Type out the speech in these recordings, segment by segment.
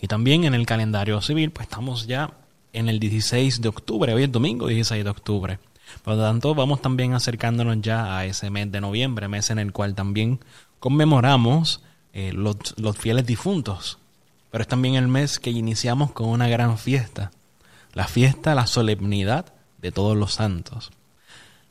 Y también en el calendario civil, pues estamos ya en el 16 de octubre, hoy es domingo 16 de octubre. Por lo tanto, vamos también acercándonos ya a ese mes de noviembre, mes en el cual también conmemoramos eh, los, los fieles difuntos. Pero es también el mes que iniciamos con una gran fiesta, la fiesta, la solemnidad de todos los santos.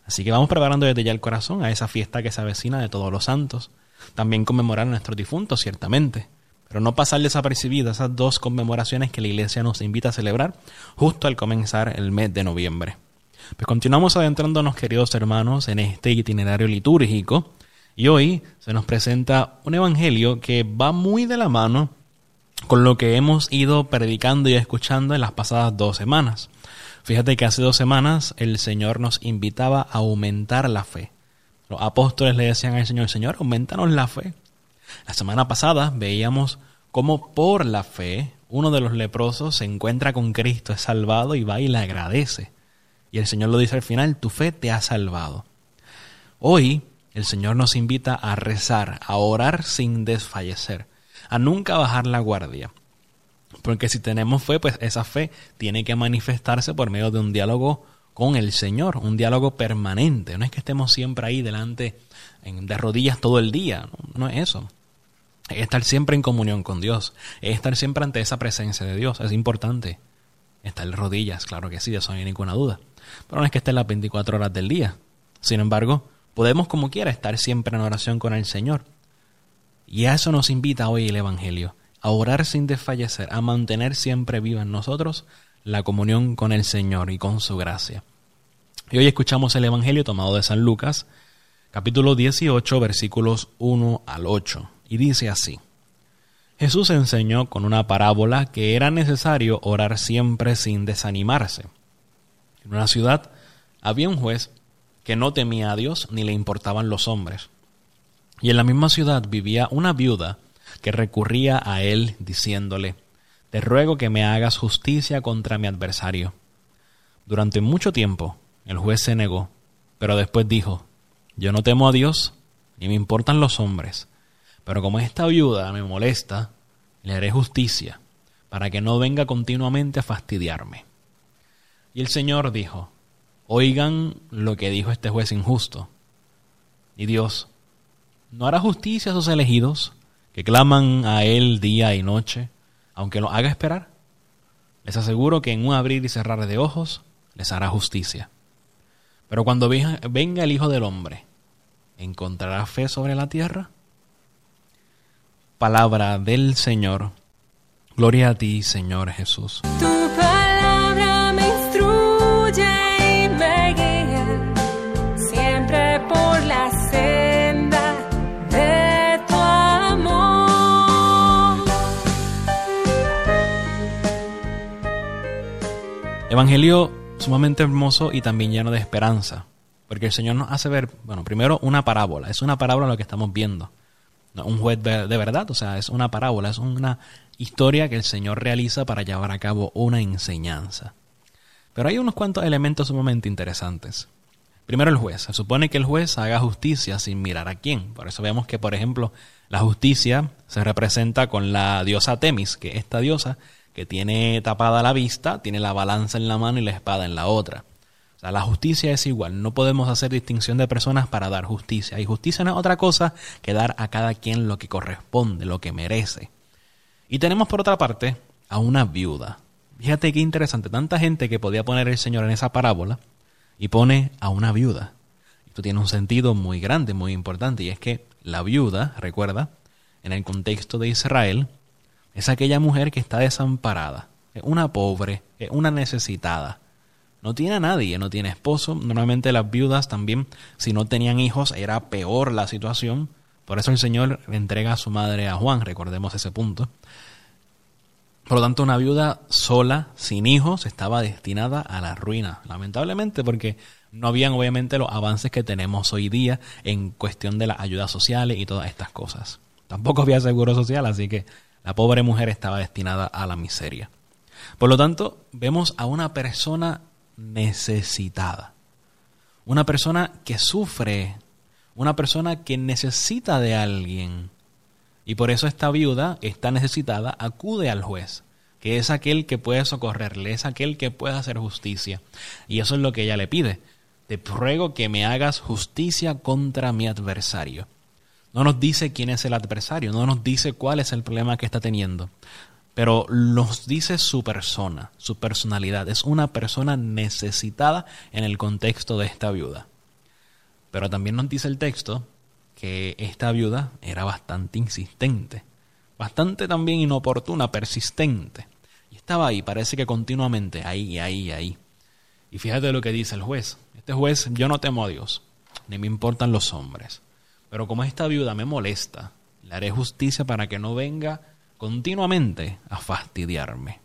Así que vamos preparando desde ya el corazón a esa fiesta que se avecina de todos los santos. También conmemorar a nuestros difuntos, ciertamente pero no pasar desapercibidas esas dos conmemoraciones que la Iglesia nos invita a celebrar justo al comenzar el mes de noviembre. Pues continuamos adentrándonos, queridos hermanos, en este itinerario litúrgico y hoy se nos presenta un evangelio que va muy de la mano con lo que hemos ido predicando y escuchando en las pasadas dos semanas. Fíjate que hace dos semanas el Señor nos invitaba a aumentar la fe. Los apóstoles le decían al Señor, Señor, aumentanos la fe. La semana pasada veíamos cómo por la fe uno de los leprosos se encuentra con Cristo, es salvado y va y le agradece. Y el Señor lo dice al final, tu fe te ha salvado. Hoy el Señor nos invita a rezar, a orar sin desfallecer, a nunca bajar la guardia. Porque si tenemos fe, pues esa fe tiene que manifestarse por medio de un diálogo con el Señor, un diálogo permanente. No es que estemos siempre ahí delante de rodillas todo el día, no es eso es estar siempre en comunión con Dios, es estar siempre ante esa presencia de Dios, es importante. Estar en rodillas, claro que sí, de eso no hay ninguna duda. Pero no es que esté las 24 horas del día. Sin embargo, podemos como quiera estar siempre en oración con el Señor. Y a eso nos invita hoy el Evangelio, a orar sin desfallecer, a mantener siempre viva en nosotros la comunión con el Señor y con su gracia. Y hoy escuchamos el Evangelio tomado de San Lucas, capítulo 18, versículos 1 al 8 y dice así. Jesús enseñó con una parábola que era necesario orar siempre sin desanimarse. En una ciudad había un juez que no temía a Dios ni le importaban los hombres. Y en la misma ciudad vivía una viuda que recurría a él diciéndole, Te ruego que me hagas justicia contra mi adversario. Durante mucho tiempo el juez se negó, pero después dijo, Yo no temo a Dios, ni me importan los hombres pero como esta viuda me molesta, le haré justicia, para que no venga continuamente a fastidiarme. Y el Señor dijo, oigan lo que dijo este juez injusto. Y Dios, ¿no hará justicia a sus elegidos, que claman a Él día y noche, aunque lo haga esperar? Les aseguro que en un abrir y cerrar de ojos les hará justicia. Pero cuando venga el Hijo del Hombre, ¿encontrará fe sobre la tierra? Palabra del Señor. Gloria a ti, Señor Jesús. Tu palabra me instruye y me guía siempre por la senda de tu amor. Evangelio sumamente hermoso y también lleno de esperanza, porque el Señor nos hace ver, bueno, primero una parábola, es una parábola lo que estamos viendo un juez de verdad, o sea, es una parábola, es una historia que el Señor realiza para llevar a cabo una enseñanza. Pero hay unos cuantos elementos sumamente interesantes. Primero el juez. Se supone que el juez haga justicia sin mirar a quién. Por eso vemos que, por ejemplo, la justicia se representa con la diosa Temis, que es esta diosa que tiene tapada la vista, tiene la balanza en la mano y la espada en la otra la justicia es igual, no podemos hacer distinción de personas para dar justicia. Y justicia no es otra cosa que dar a cada quien lo que corresponde, lo que merece. Y tenemos por otra parte a una viuda. Fíjate qué interesante, tanta gente que podía poner el Señor en esa parábola y pone a una viuda. Esto tiene un sentido muy grande, muy importante, y es que la viuda, recuerda, en el contexto de Israel, es aquella mujer que está desamparada, es una pobre, es una necesitada no tiene a nadie, no tiene esposo. Normalmente las viudas también, si no tenían hijos, era peor la situación. Por eso el Señor entrega a su madre a Juan, recordemos ese punto. Por lo tanto, una viuda sola, sin hijos, estaba destinada a la ruina, lamentablemente, porque no habían obviamente los avances que tenemos hoy día en cuestión de las ayudas sociales y todas estas cosas. Tampoco había seguro social, así que la pobre mujer estaba destinada a la miseria. Por lo tanto, vemos a una persona necesitada, una persona que sufre, una persona que necesita de alguien. Y por eso esta viuda está necesitada, acude al juez, que es aquel que puede socorrerle, es aquel que puede hacer justicia. Y eso es lo que ella le pide. Te ruego que me hagas justicia contra mi adversario. No nos dice quién es el adversario, no nos dice cuál es el problema que está teniendo, pero nos dice su persona, su personalidad. Es una persona necesitada en el contexto de esta viuda. Pero también nos dice el texto que esta viuda era bastante insistente, bastante también inoportuna, persistente. Y estaba ahí, parece que continuamente, ahí, ahí, ahí. Y fíjate lo que dice el juez. Este juez, yo no temo a Dios, ni me importan los hombres. Pero como esta viuda me molesta, le haré justicia para que no venga continuamente a fastidiarme.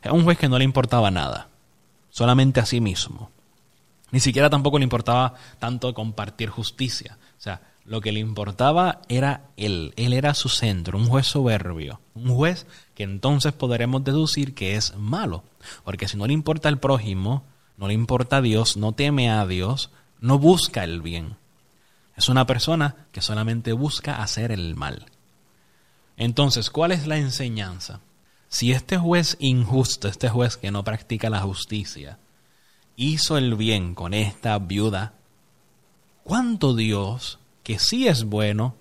Es un juez que no le importaba nada, solamente a sí mismo. Ni siquiera tampoco le importaba tanto compartir justicia. O sea, lo que le importaba era él. Él era su centro, un juez soberbio. Un juez que entonces podremos deducir que es malo. Porque si no le importa el prójimo, no le importa a Dios, no teme a Dios, no busca el bien. Es una persona que solamente busca hacer el mal. Entonces, ¿cuál es la enseñanza? Si este juez injusto, este juez que no practica la justicia, hizo el bien con esta viuda, ¿cuánto Dios, que sí es bueno,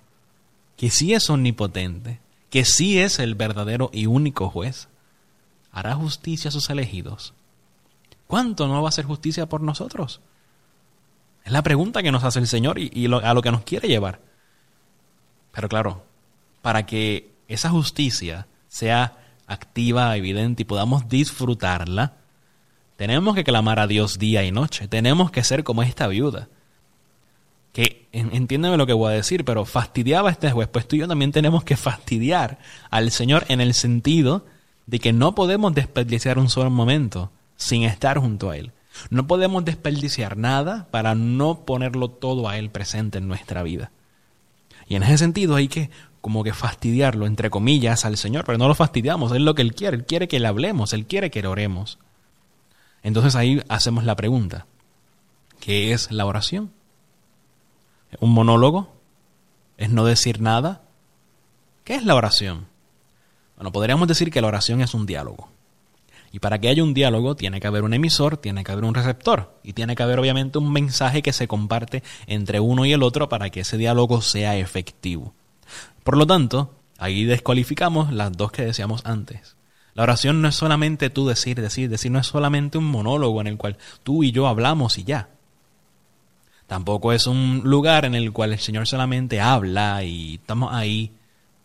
que sí es omnipotente, que sí es el verdadero y único juez, hará justicia a sus elegidos? ¿Cuánto no va a hacer justicia por nosotros? Es la pregunta que nos hace el Señor y, a lo que nos quiere llevar. Pero claro, para que esa justicia sea activa, evidente y podamos disfrutarla, tenemos que clamar a Dios día y noche. Tenemos que ser como esta viuda. Que entiéndeme lo que voy a decir, pero fastidiaba a este juez. Pues tú y yo también tenemos que fastidiar al Señor en el sentido de que no podemos desperdiciar un solo momento sin estar junto a Él. No podemos desperdiciar nada para no ponerlo todo a Él presente en nuestra vida. Y en ese sentido hay que como que fastidiarlo, entre comillas, al Señor, pero no lo fastidiamos, es lo que Él quiere, Él quiere que le hablemos, Él quiere que le oremos. Entonces ahí hacemos la pregunta, ¿qué es la oración? ¿Un monólogo? ¿Es no decir nada? ¿Qué es la oración? Bueno, podríamos decir que la oración es un diálogo. Y para que haya un diálogo tiene que haber un emisor, tiene que haber un receptor y tiene que haber obviamente un mensaje que se comparte entre uno y el otro para que ese diálogo sea efectivo. Por lo tanto, ahí descualificamos las dos que decíamos antes. La oración no es solamente tú decir, decir, decir, no es solamente un monólogo en el cual tú y yo hablamos y ya. Tampoco es un lugar en el cual el Señor solamente habla y estamos ahí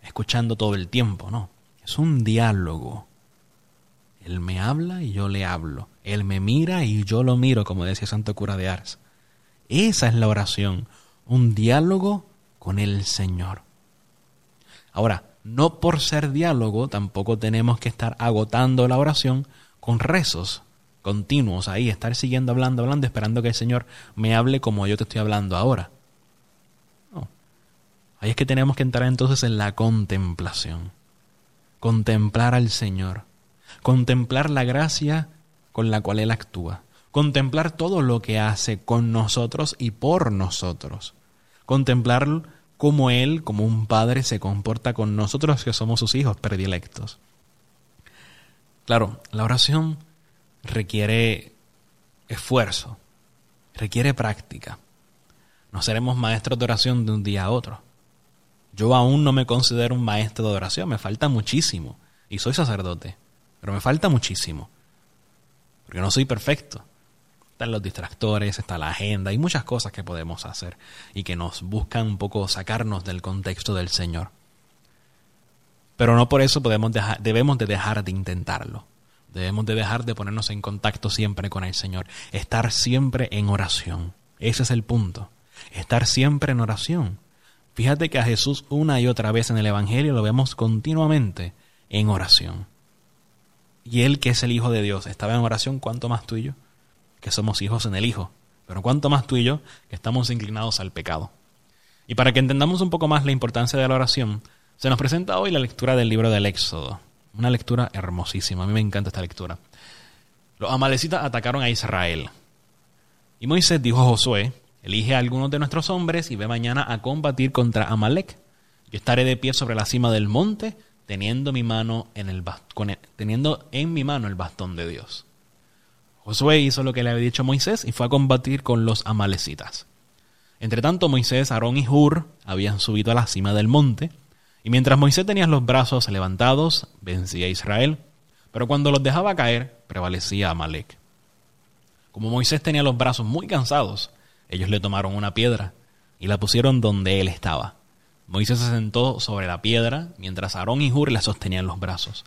escuchando todo el tiempo, no. Es un diálogo él me habla y yo le hablo. Él me mira y yo lo miro, como decía Santo Cura de Ars. Esa es la oración, un diálogo con el Señor. Ahora, no por ser diálogo, tampoco tenemos que estar agotando la oración con rezos continuos ahí, estar siguiendo hablando, hablando, esperando que el Señor me hable como yo te estoy hablando ahora. No. Ahí es que tenemos que entrar entonces en la contemplación. Contemplar al Señor contemplar la gracia con la cual Él actúa, contemplar todo lo que hace con nosotros y por nosotros, contemplar cómo Él, como un padre, se comporta con nosotros que somos sus hijos predilectos. Claro, la oración requiere esfuerzo, requiere práctica. No seremos maestros de oración de un día a otro. Yo aún no me considero un maestro de oración, me falta muchísimo y soy sacerdote. Pero me falta muchísimo. Porque no soy perfecto. Están los distractores, está la agenda, hay muchas cosas que podemos hacer y que nos buscan un poco sacarnos del contexto del Señor. Pero no por eso podemos dejar, debemos de dejar de intentarlo. Debemos de dejar de ponernos en contacto siempre con el Señor. Estar siempre en oración. Ese es el punto. Estar siempre en oración. Fíjate que a Jesús una y otra vez en el Evangelio lo vemos continuamente en oración. y él que es el Hijo de Dios estaba en oración, ¿cuánto más tú y yo? Que somos hijos en el Hijo. Pero cuánto más tú y yo que estamos inclinados al pecado. Y para que entendamos un poco más la importancia de la oración, se nos presenta hoy la lectura del libro del Éxodo. Una lectura hermosísima. A mí me encanta esta lectura. Los amalecitas atacaron a Israel. Y Moisés dijo a Josué, elige a algunos de nuestros hombres y ve mañana a combatir contra Amalek. Yo estaré de pie sobre la cima del monte, teniendo, mi mano en el teniendo en mi mano el bastón de Dios. Josué hizo lo que le había dicho Moisés y fue a combatir con los amalecitas. Entre tanto, Moisés, Aarón y Hur habían subido a la cima del monte, y mientras Moisés tenía los brazos levantados, vencía a Israel, pero cuando los dejaba caer, prevalecía Amalek. Como Moisés tenía los brazos muy cansados, ellos le tomaron una piedra y la pusieron donde él estaba. Moisés se sentó sobre la piedra mientras Aarón y Hur le sostenían los brazos,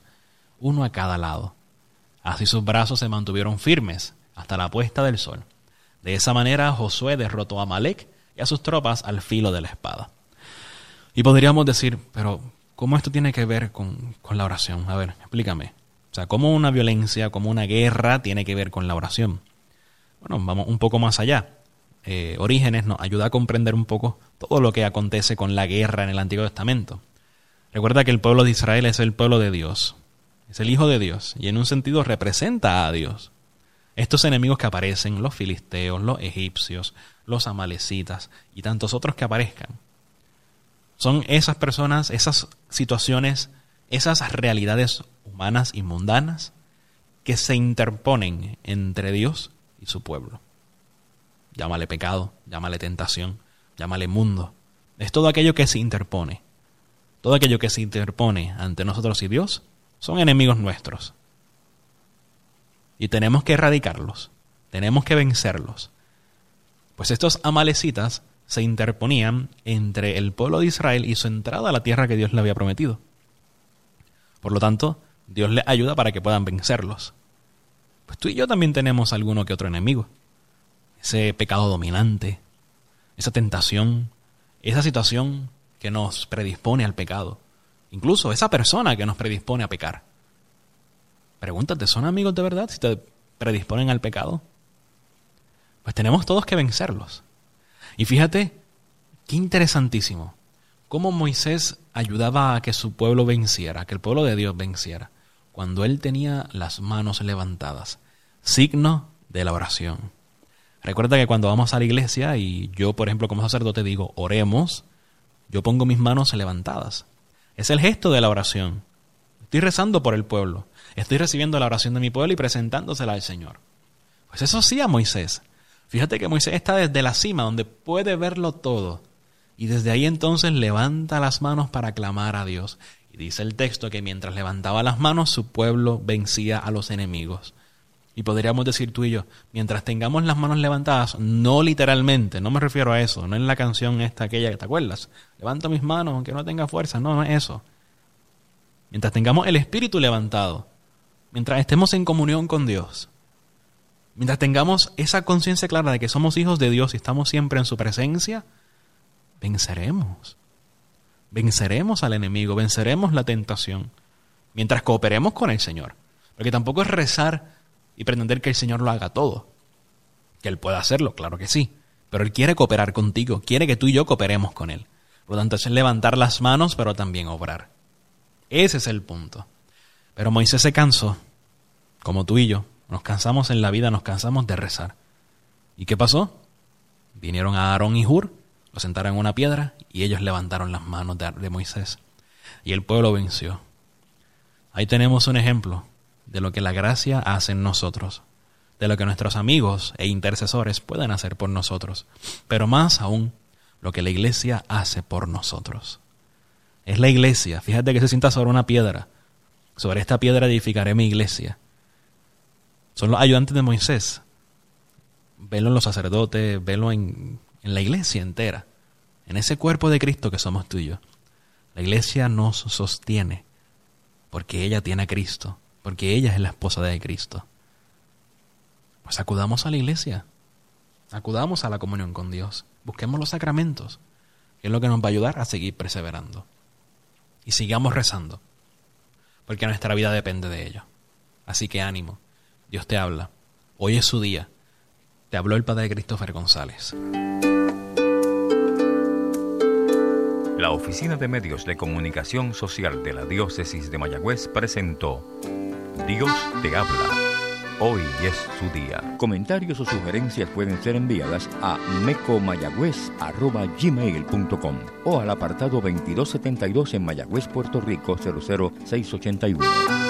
uno a cada lado. Así sus brazos se mantuvieron firmes hasta la puesta del sol. De esa manera Josué derrotó a Amalek y a sus tropas al filo de la espada. Y podríamos decir, pero ¿cómo esto tiene que ver con, con la oración? A ver, explícame. O sea, ¿cómo una violencia, como una guerra tiene que ver con la oración? Bueno, vamos un poco más allá. Eh, Orígenes nos ayuda a comprender un poco todo lo que acontece con la guerra en el Antiguo Testamento. Recuerda que el pueblo de Israel es el pueblo de Dios, es el Hijo de Dios, y en un sentido representa a Dios. Estos enemigos que aparecen, los filisteos, los egipcios, los amalecitas y tantos otros que aparezcan, son esas personas, esas situaciones, esas realidades humanas y mundanas que se interponen entre Dios y su pueblo. Llámale pecado, llámale tentación, llámale mundo. Es todo aquello que se interpone. Todo aquello que se interpone ante nosotros y Dios son enemigos nuestros. Y tenemos que erradicarlos, tenemos que vencerlos. Pues estos amalecitas se interponían entre el pueblo de Israel y su entrada a la tierra que Dios le había prometido. Por lo tanto, Dios les ayuda para que puedan vencerlos. Pues tú y yo también tenemos alguno que otro enemigo. Ese pecado dominante, esa tentación, esa situación que nos predispone al pecado. Incluso esa persona que nos predispone a pecar. Pregúntate, ¿son amigos de verdad si te predisponen al pecado? Pues tenemos todos que vencerlos. Y fíjate, qué interesantísimo, cómo Moisés ayudaba a que su pueblo venciera, que el pueblo de Dios venciera cuando él tenía las manos levantadas, signo de la oración. Recuerda que cuando vamos a la iglesia y yo, por ejemplo, como sacerdote digo, oremos, yo pongo mis manos levantadas. Es el gesto de la oración. Estoy rezando por el pueblo. Estoy recibiendo la oración de mi pueblo y presentándosela al Señor. Pues eso sí a Moisés. Fíjate que Moisés está desde la cima, donde puede verlo todo. Y desde ahí entonces levanta las manos para clamar a Dios. Y dice el texto que mientras levantaba las manos, su pueblo vencía a los enemigos. Y podríamos decir tú y yo, mientras tengamos las manos levantadas, no literalmente, no me refiero a eso, no en la canción esta aquella que te acuerdas, levanto mis manos aunque no tenga fuerza, no, no es eso. Mientras tengamos el espíritu levantado, mientras estemos en comunión con Dios, mientras tengamos esa conciencia clara de que somos hijos de Dios y estamos siempre en su presencia, venceremos venceremos al enemigo, venceremos la tentación, mientras cooperemos con el Señor. Porque tampoco es rezar y pretender que el Señor lo haga todo. Que Él pueda hacerlo, claro que sí. Pero Él quiere cooperar contigo, quiere que tú y yo cooperemos con Él. Por lo tanto, es levantar las manos, pero también obrar. Ese es el punto. Pero Moisés se cansó, como tú y yo. Nos cansamos en la vida, nos cansamos de rezar. ¿Y qué pasó? Vinieron a Aarón y Hur lo sentaron en una piedra y ellos levantaron las manos de, Moisés. Y el pueblo venció. Ahí tenemos un ejemplo de lo que la gracia hace en nosotros, de lo que nuestros amigos e intercesores pueden hacer por nosotros, pero más aún lo que la iglesia hace por nosotros. Es la iglesia, fíjate que se sienta sobre una piedra, sobre esta piedra edificaré mi iglesia. Son los ayudantes de Moisés. Velo en los sacerdotes, velo en la iglesia entera, en ese cuerpo de Cristo que somos tú y yo. La iglesia nos sostiene porque ella tiene a Cristo, porque ella es la esposa de Cristo. Pues acudamos a la iglesia, acudamos a la comunión con Dios, busquemos los sacramentos, que es lo que nos va a ayudar a seguir perseverando. Y sigamos rezando, porque nuestra vida depende de ello. Así que ánimo, Dios te habla. Hoy es su día. Te habló el Padre Christopher González. La Oficina de Medios de Comunicación Social de la Diócesis de Mayagüez presentó Dios te habla. Hoy es su día. Comentarios o sugerencias pueden ser enviadas a mecomayagüez.gmail.com o al apartado 2272 en Mayagüez, Puerto Rico 00681.